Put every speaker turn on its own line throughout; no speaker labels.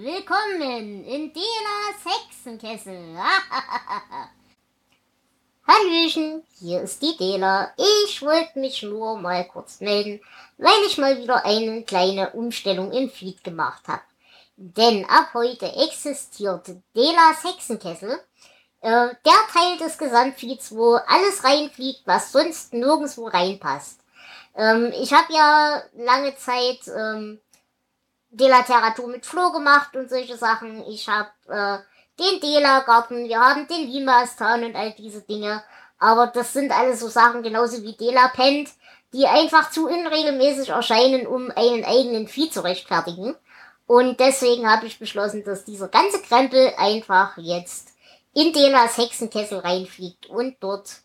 willkommen in Delas Hexenkessel. Hallöchen, hier ist die Dela. Ich wollte mich nur mal kurz melden, weil ich mal wieder eine kleine Umstellung im Feed gemacht habe. Denn ab heute existiert Delas Hexenkessel, äh, der Teil des Gesamtfeeds, wo alles reinfliegt, was sonst nirgendwo reinpasst. Ähm, ich habe ja lange Zeit ähm, Delateratur mit Flo gemacht und solche Sachen. Ich habe äh, den Dela-Garten, wir haben den Limastan und all diese Dinge. Aber das sind alles so Sachen, genauso wie Dela Pent, die einfach zu unregelmäßig erscheinen, um einen eigenen Feed zu rechtfertigen. Und deswegen habe ich beschlossen, dass dieser ganze Krempel einfach jetzt in Delas Hexenkessel reinfliegt und dort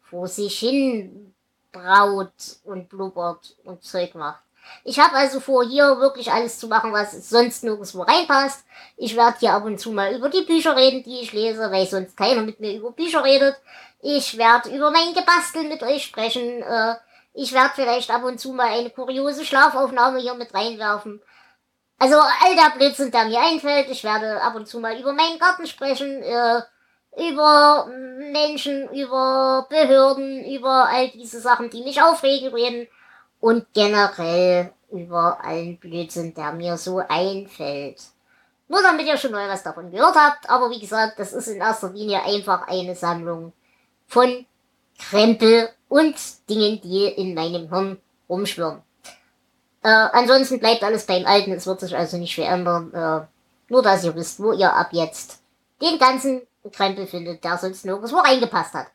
vor sich hin braut und blubbert und Zeug macht. Ich habe also vor, hier wirklich alles zu machen, was sonst nirgendwo reinpasst. Ich werde hier ab und zu mal über die Bücher reden, die ich lese, weil sonst keiner mit mir über Bücher redet. Ich werde über mein Gebastel mit euch sprechen. Äh, ich werde vielleicht ab und zu mal eine kuriose Schlafaufnahme hier mit reinwerfen. Also all der Blödsinn, der mir einfällt. Ich werde ab und zu mal über meinen Garten sprechen, äh, über Menschen, über Behörden, über all diese Sachen, die mich aufregen reden und generell über allen Blödsinn, der mir so einfällt. Nur damit ihr schon mal was davon gehört habt, aber wie gesagt, das ist in erster Linie einfach eine Sammlung von Krempel und Dingen, die in meinem Hirn rumschwirren. Äh, ansonsten bleibt alles beim Alten, es wird sich also nicht verändern. Äh, nur, dass ihr wisst, wo ihr ab jetzt den ganzen Krempel findet, der sonst nirgendwo reingepasst hat.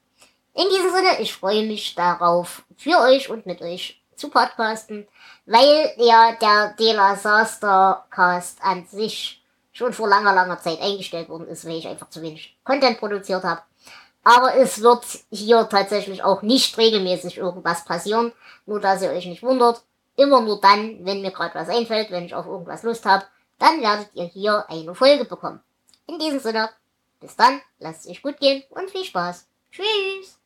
In diesem Sinne, ich freue mich darauf, für euch und mit euch zu podcasten, weil ja der Dela Saster Cast an sich schon vor langer, langer Zeit eingestellt worden ist, weil ich einfach zu wenig Content produziert habe. Aber es wird hier tatsächlich auch nicht regelmäßig irgendwas passieren, nur dass ihr euch nicht wundert. Immer nur dann, wenn mir gerade was einfällt, wenn ich auf irgendwas Lust habe, dann werdet ihr hier eine Folge bekommen. In diesem Sinne, bis dann, lasst es euch gut gehen und viel Spaß. Tschüss!